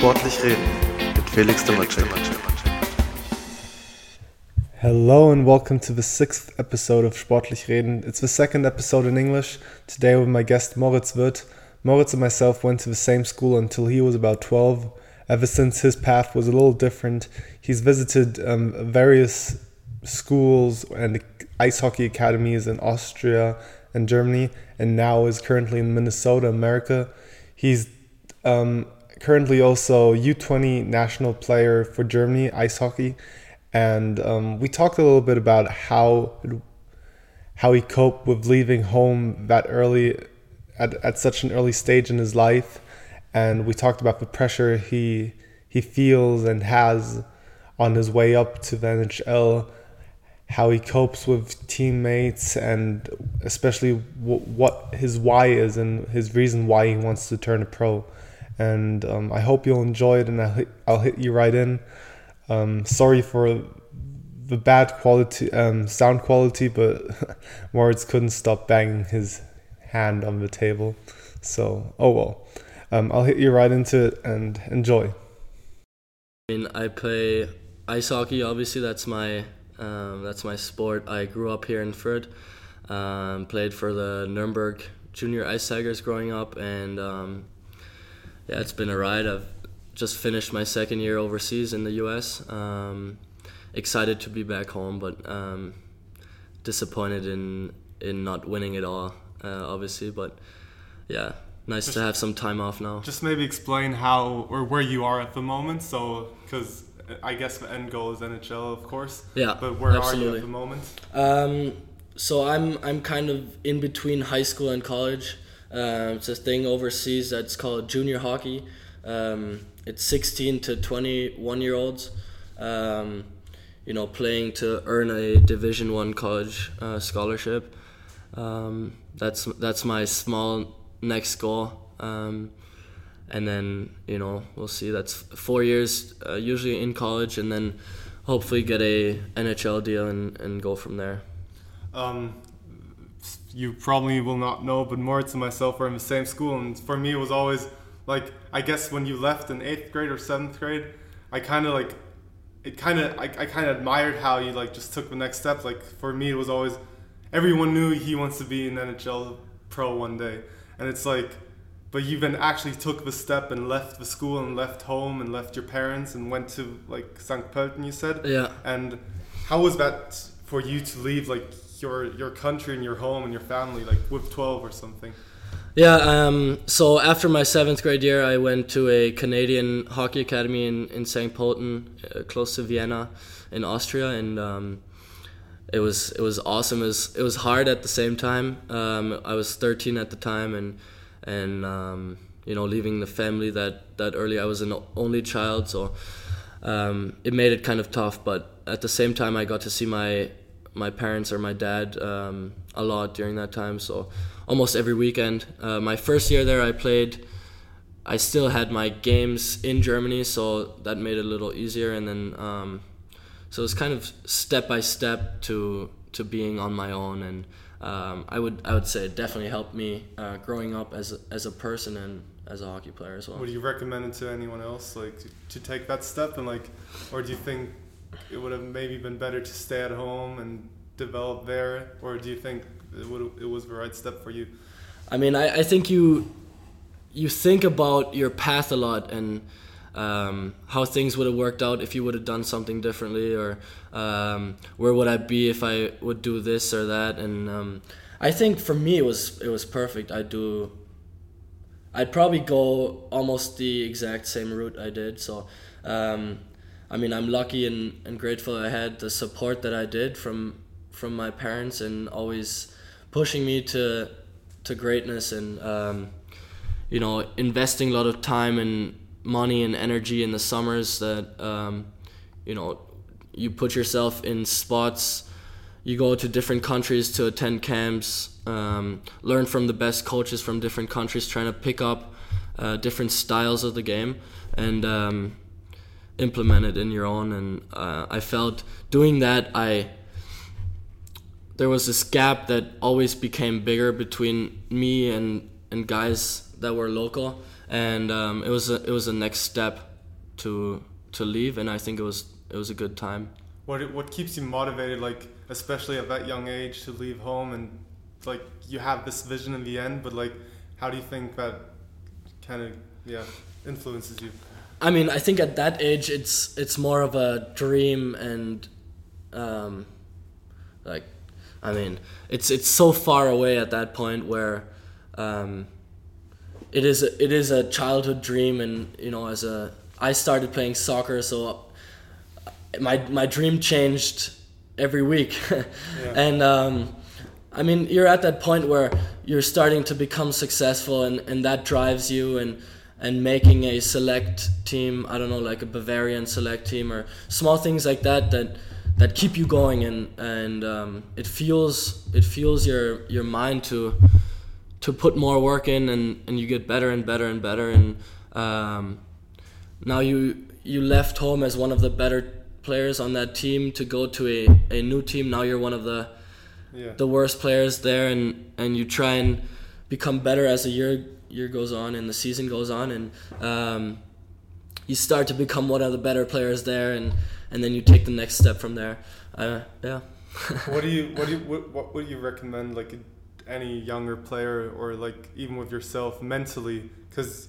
Sportlich reden mit Felix Demacek. Hello and welcome to the sixth episode of Sportlich Reden. It's the second episode in English. Today with my guest Moritz Wirth. Moritz and myself went to the same school until he was about 12. Ever since his path was a little different, he's visited um, various schools and ice hockey academies in Austria and Germany, and now is currently in Minnesota, America. He's um, currently also U20 national player for Germany ice hockey, and um, we talked a little bit about how how he coped with leaving home that early at, at such an early stage in his life, and we talked about the pressure he he feels and has on his way up to the NHL how he copes with teammates and especially w- what his why is and his reason why he wants to turn a pro. And um, I hope you'll enjoy it, and I'll hit, I'll hit you right in. Um, sorry for the bad quality, um, sound quality, but Moritz couldn't stop banging his hand on the table. So, oh well. Um, I'll hit you right into it and enjoy. I mean, I play ice hockey. Obviously, that's my um, that's my sport. I grew up here in Fürth. Um, played for the Nuremberg Junior Ice Tigers growing up, and yeah, it's been a ride. I've just finished my second year overseas in the U.S. Um, excited to be back home, but um, disappointed in in not winning it all, uh, obviously. But yeah, nice just, to have some time off now. Just maybe explain how or where you are at the moment. So, because I guess the end goal is NHL, of course. Yeah. But where absolutely. are you at the moment? Um, so I'm I'm kind of in between high school and college. Um, it's a thing overseas that's called junior hockey. Um, it's 16 to 21 year olds. Um, you know, playing to earn a Division One college uh, scholarship. Um, that's that's my small next goal. Um, and then you know we'll see. That's four years uh, usually in college, and then hopefully get a NHL deal and, and go from there. Um, you probably will not know, but Moritz and myself were in the same school, and for me it was always like I guess when you left in eighth grade or seventh grade, I kind of like it kind of I, I kind of admired how you like just took the next step. Like for me, it was always everyone knew he wants to be an NHL pro one day, and it's like but you then actually took the step and left the school and left home and left your parents and went to like St. Pölten, you said. Yeah. And how was that for you to leave like your your country and your home and your family like with 12 or something? Yeah. Um, so after my seventh grade year, I went to a Canadian hockey academy in in St. Pölten, uh, close to Vienna, in Austria, and. Um, it was it was awesome. It was it was hard at the same time. Um, I was 13 at the time, and and um, you know leaving the family that that early. I was an only child, so um, it made it kind of tough. But at the same time, I got to see my my parents or my dad um, a lot during that time. So almost every weekend. Uh, my first year there, I played. I still had my games in Germany, so that made it a little easier. And then, um, so it's kind of step by step to to being on my own and um, I would I would say it definitely helped me uh, growing up as a, as a person and as a hockey player as well. Would you recommend it to anyone else, like to, to take that step and like, or do you think it would have maybe been better to stay at home and develop there, or do you think it would it was the right step for you? I mean, I, I think you you think about your path a lot and um, how things would have worked out if you would have done something differently, or um, where would I be if I would do this or that. And um, I think for me it was it was perfect. I do. I'd probably go almost the exact same route I did. So, um, I mean, I'm lucky and, and grateful I had the support that I did from from my parents and always pushing me to to greatness and um, you know investing a lot of time and money and energy in the summers that um, you know you put yourself in spots. You go to different countries to attend camps um, learn from the best coaches from different countries trying to pick up uh, different styles of the game. And um, implement it in your own and uh, i felt doing that i there was this gap that always became bigger between me and and guys that were local and um, it was a, it was a next step to to leave, and I think it was it was a good time. What what keeps you motivated, like especially at that young age, to leave home and like you have this vision in the end, but like how do you think that kind of yeah influences you? I mean, I think at that age, it's it's more of a dream and, um, like, I mean, it's it's so far away at that point where, um, it is a, it is a childhood dream, and you know, as a I started playing soccer, so my my dream changed every week, Yeah. and um, I mean, you're at that point where you're starting to become successful, and, and that drives you, and and making a select team. I don't know, like a Bavarian select team, or small things like that that that keep you going, and and um, it fuels it fuels your your mind to to put more work in, and and you get better and better and better, and um, now you you left home as one of the better players on that team to go to a, a new team. Now you're one of the Yeah. the worst players there and and you try and become better as the year year goes on and the season goes on and um, you start to become one of the better players there and and then you take the next step from there. Uh, yeah. What do you what do you what, what would you recommend like any younger player or like even with yourself mentally? Because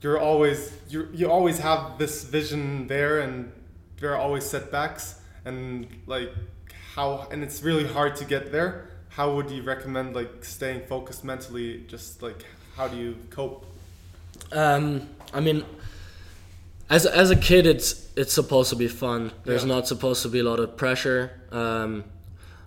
you're always you you always have this vision there and there are always setbacks and like how and it's really hard to get there. How would you recommend like staying focused mentally just like how do you cope? Um, I mean as as a kid it's it's supposed to be fun. There's Yeah. not supposed to be a lot of pressure. Um,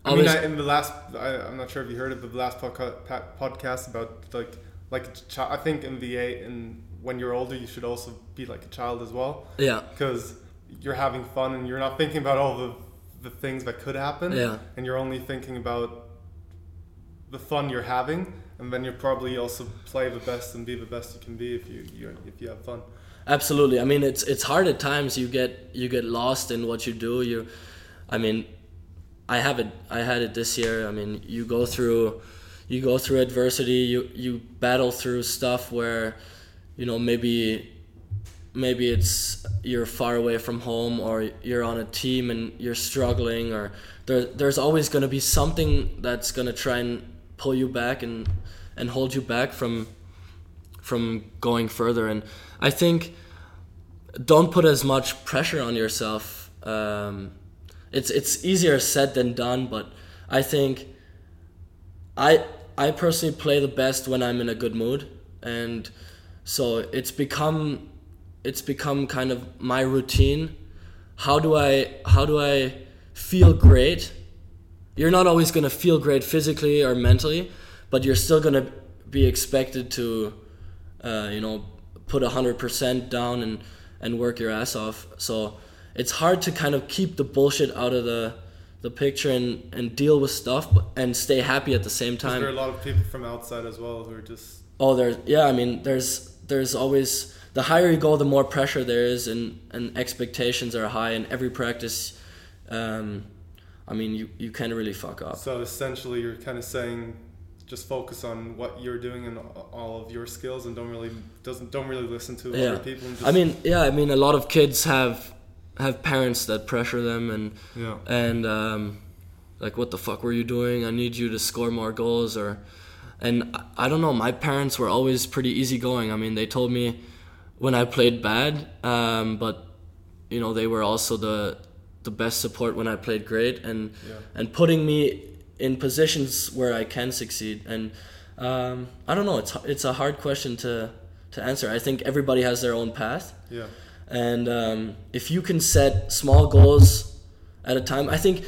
I mean, I, in the last, I, I'm not sure if you heard of the last podca- podcast about like, like I think in VA, and when you're older, you should also be like a child as well, yeah. Because you're having fun and you're not thinking about all the the things that could happen, Yeah. and you're only thinking about the fun you're having, and then you probably also play the best and be the best you can be if you, you if you have fun. Absolutely. I mean, it's it's hard at times. You get you get lost in what you do. You, I mean, I have it. I had it this year. I mean, you go through, you go through adversity. You you battle through stuff where, you know, maybe, maybe it's you're far away from home or you're on a team and you're struggling or there there's always going to be something that's going to try and pull you back and and hold you back from from going further. And I think don't put as much pressure on yourself. Um, it's it's easier said than done, but I think I I personally play the best when I'm in a good mood, and so it's become it's become kind of my routine. How do I how do I feel great? You're not always gonna feel great physically or mentally, but you're still gonna be expected to, uh, you know, put hundred percent down and and work your ass off. So it's hard to kind of keep the bullshit out of the the picture and and deal with stuff but, and stay happy at the same time. there are a lot of people from outside as well who are just Oh, there's yeah. I mean, there's there's always the higher you go, the more pressure there is, and and expectations are high. And every practice, um, I mean, you you can't really fuck up. So essentially, you're kind of saying, just focus on what you're doing and all of your skills, and don't really doesn't don't really listen to Yeah. other people. And just, I mean, yeah. I mean, a lot of kids have have parents that pressure them, and yeah, and um, like, what the fuck were you doing? I need you to score more goals, or and I, I don't know. My parents were always pretty easygoing. I mean, they told me when I played bad, um, but you know, they were also the the best support when I played great, and yeah. and putting me in positions where I can succeed. And um, I don't know. It's it's a hard question to to answer. I think everybody has their own path. Yeah, And um, if you can set small goals at a time, I think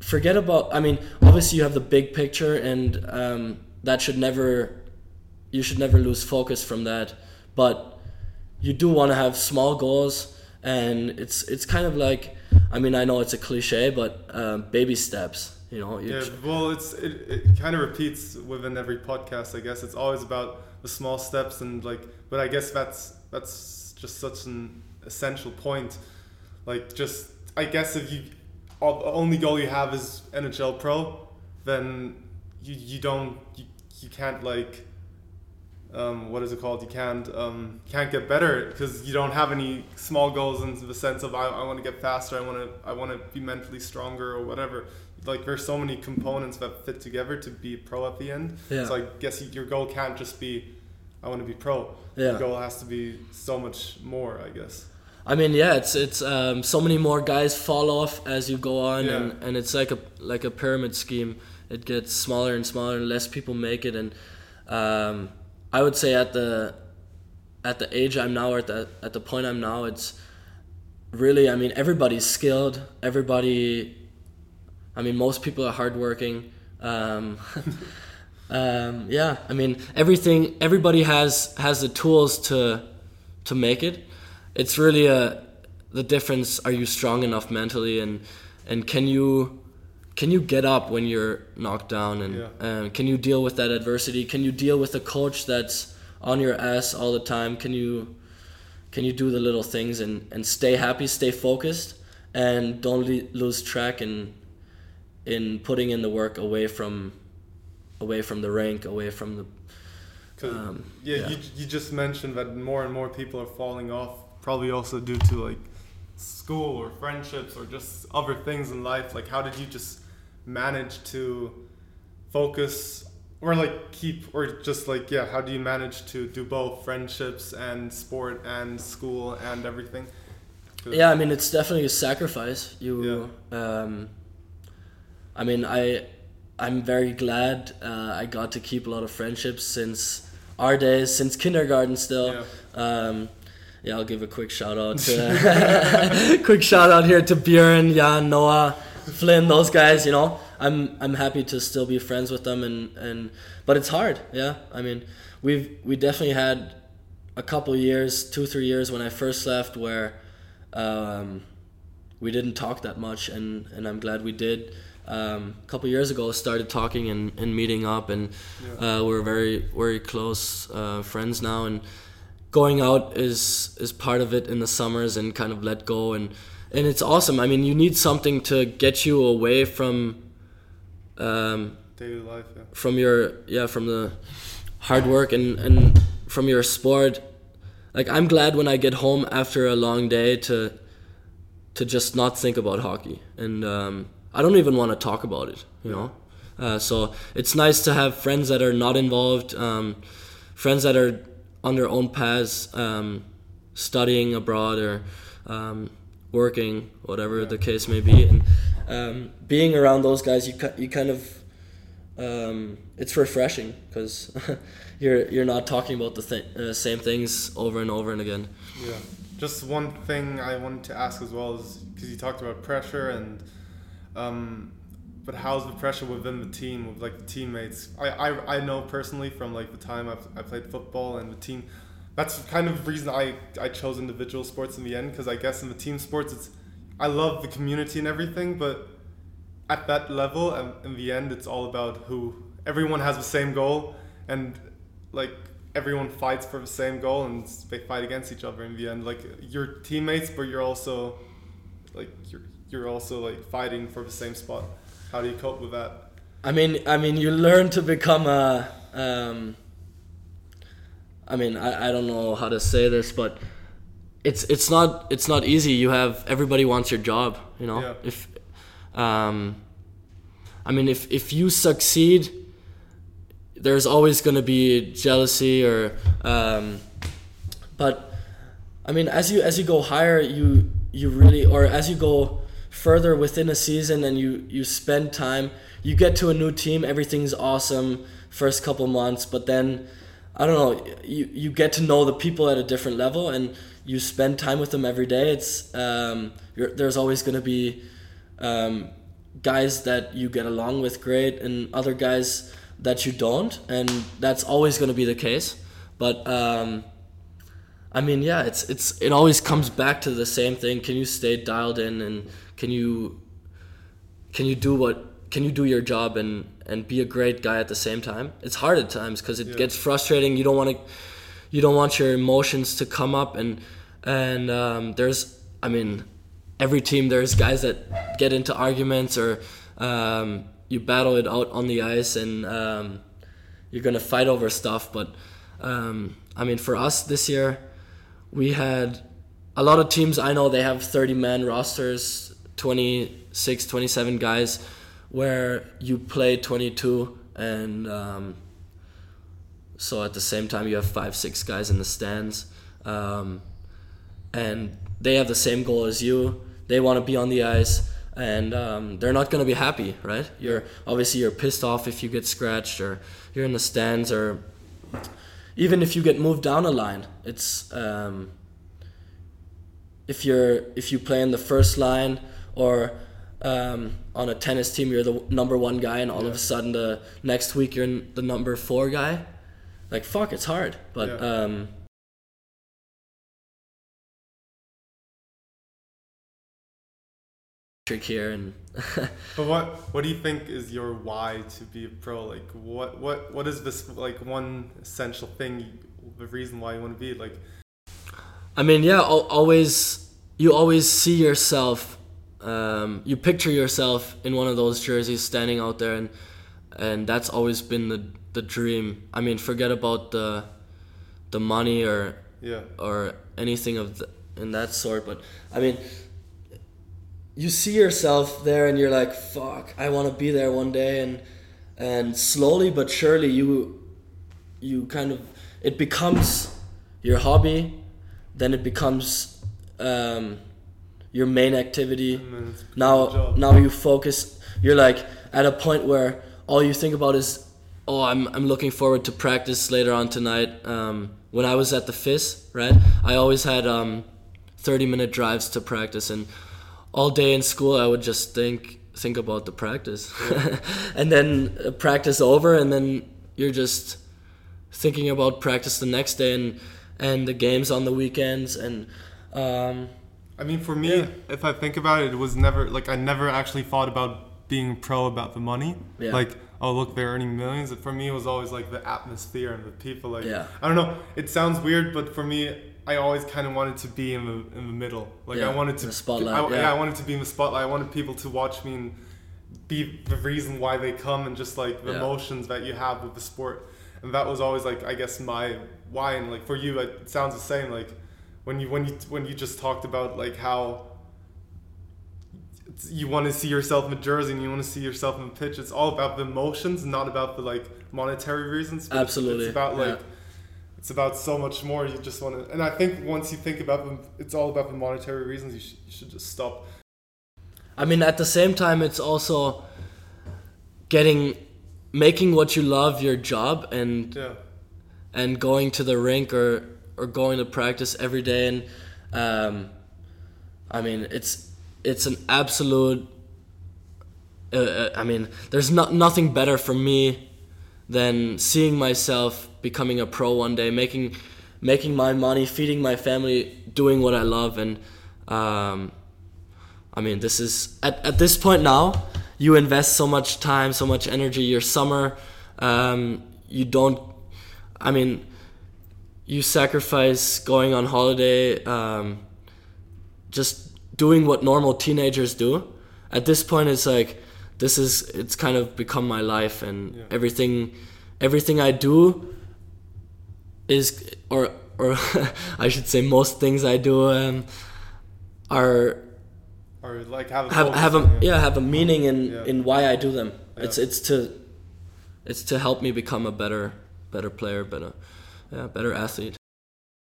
forget about. I mean, obviously you have the big picture, and um, that should never. You should never lose focus from that, but you do want to have small goals, and it's it's kind of like. I mean, I know it's a cliche, but um, baby steps. You know, yeah. tr- Well, it's it, it kind of repeats within every podcast. I guess it's always about the small steps and like, but I guess that's that's just such an essential point. Like, just I guess if you all, the only goal you have is NHL Pro, then you you don't you, you can't like um, what is it called? You can't um, can't get better because you don't have any small goals in the sense of I, I want to get faster. I want to I want to be mentally stronger or whatever. Like there's so many components that fit together to be pro at the end. Yeah. So I guess your goal can't just be I want to be pro. Yeah. Your goal has to be so much more. I guess. I mean, yeah, it's it's um, so many more guys fall off as you go on, Yeah. and, and it's like a like a pyramid scheme. It gets smaller and smaller, and less people make it. And um, I would say at the at the age I'm now, or at the at the point I'm now, it's really. I mean, everybody's skilled. Everybody. I mean, most people are hardworking. Um, um, yeah, I mean, everything. Everybody has has the tools to to make it. It's really a the difference. Are you strong enough mentally, and and can you can you get up when you're knocked down, and Yeah. um, can you deal with that adversity? Can you deal with a coach that's on your ass all the time? Can you can you do the little things and and stay happy, stay focused, and don't le- lose track in in putting in the work away from away from the rank, away from the Um, yeah, yeah. You, you just mentioned that more and more people are falling off, probably also due to like school or friendships or just other things in life. Like, how did you just manage to focus or like keep, or just like, yeah, how do you manage to do both friendships and sport and school and everything Yeah, I mean it's definitely a sacrifice. You, um, I mean, I, I'm very glad uh, I got to keep a lot of friendships since our days, since kindergarten. Still, Yeah. um, yeah, I'll give a quick shout out to, quick shout out here to Björn, Jan, Noah, Flynn, those guys. You know, I'm I'm happy to still be friends with them, and and but it's hard. Yeah, I mean, we've we definitely had a couple years, two three years when I first left where um, we didn't talk that much, and, and I'm glad we did. Um, a couple years ago, started talking and, and meeting up, and uh, we're very very close uh, friends now. And going out is is part of it in the summers, and kind of let go, and and it's awesome. I mean, you need something to get you away from um, Daily life, yeah. from your yeah from the hard work and and from your sport like i'm glad when i get home after a long day to to just not think about hockey and um, i don't even want to talk about it you know uh, so it's nice to have friends that are not involved um, friends that are on their own paths um, studying abroad or um, working whatever the case may be and um, being around those guys you, you kind of um, it's refreshing because you're you're not talking about the th- uh, same things over and over and again. Yeah. Just one thing I wanted to ask as well is because you talked about pressure and, um, but how's the pressure within the team with like the teammates? I, I, I know personally from like the time I've, I played football and the team. That's kind of the reason I, I chose individual sports in the end because I guess in the team sports it's I love the community and everything, but at that level, and in the end, it's all about who. Everyone has the same goal, and like everyone fights for the same goal, and they fight against each other in the end. Like you're teammates, but you're also like you're you're also like fighting for the same spot. How do you cope with that? I mean, I mean, you learn to become a. Um, I mean, I, I don't know how to say this, but it's it's not it's not easy. You have everybody wants your job. You know, Yeah. if um, I mean, if if you succeed, there's always going to be jealousy or um, but I mean, as you as you go higher, you you really or as you go further within a season and you you spend time, you get to a new team, everything's awesome first couple months, but then I don't know, you you get to know the people at a different level and you spend time with them every day. It's um, there's always going to be um, guys that you get along with great and other guys that you don't, and that's always going to be the case. But um, I mean, yeah, it's it's it always comes back to the same thing. Can you stay dialed in, and can you can you do what can you do your job and and be a great guy at the same time? It's hard at times because it Yeah. gets frustrating. You don't want to you don't want your emotions to come up and and um, there's I mean every team there's guys that get into arguments or um, you battle it out on the ice and um, you're gonna fight over stuff but um, I mean, for us this year, we had a lot of teams. I know they have 30 man rosters, 26, 27 guys, where you play 22, and um, so at the same time you have five, six guys in the stands, um, and they have the same goal as you. They want to be on the ice and um, they're not going to be happy, right? You're obviously you're pissed off if you get scratched or you're in the stands or even if you get moved down a line. It's um, if you're if you play in the first line or um, on a tennis team, you're the number one guy, and all Yeah. of a sudden the next week you're the number four guy. Like fuck, it's hard, but Yeah. um, trick here and But what what do you think is your why to be a pro? Like what what what is this like one essential thing? The reason why you want to be like I mean, yeah, always you always see yourself. Um, you picture yourself in one of those jerseys, standing out there, and and that's always been the the dream. I mean, forget about the the money or yeah or anything of the, in that sort. But I mean, you see yourself there, and you're like, "Fuck, I want to be there one day." And and slowly but surely, you you kind of it becomes your hobby, then it becomes um, your main activity. Now job. now you focus. You're like at a point where all you think about is, oh, I'm I'm looking forward to practice later on tonight. Um, when I was at the FIS, right, I always had um, 30 minute drives to practice, and all day in school I would just think think about the practice, and then uh, practice over, and then you're just thinking about practice the next day and and the games on the weekends and. Um, I mean, for me, if I think about it, it was never like I never actually thought about being pro about the money. Yeah. Like, oh look, they're earning millions. For me, it was always like the atmosphere and the people. Like, Yeah. I don't know. It sounds weird, but for me, I always kind of wanted to be in the in the middle. Like, Yeah, I wanted to the spotlight, I, yeah. I wanted to be in the spotlight. I wanted people to watch me and be the reason why they come and just like the Yeah. emotions that you have with the sport. And that was always like I guess my why. And like for you, it sounds the same. Like when you when you when you just talked about like how you want to see yourself in the jersey and you want to see yourself in the pitch. It's all about the emotions, not about the like monetary reasons. Absolutely, it's about like yeah. it's about so much more. You just want to, and I think once you think about them, it's all about the monetary reasons. You, sh- you should just stop. I mean, at the same time, it's also getting, making what you love your job and Yeah, and going to the rink or or going to practice every day. And um, I mean, it's it's an absolute. Uh, uh, I mean, there's not nothing better for me than seeing myself becoming a pro one day, making making my money, feeding my family, doing what I love, and um, I mean, this is at, at this point now. You invest so much time, so much energy. Your summer, um, you don't. I mean, you sacrifice going on holiday, um, just doing what normal teenagers do. At this point, it's like this is it's kind of become my life, and Yeah. everything, everything I do is or or I should say most things I do um, are or like have a have have a yeah have a meaning in Yeah. in why I do them. It's it's to it's to help me become a better better player, better yeah better athlete.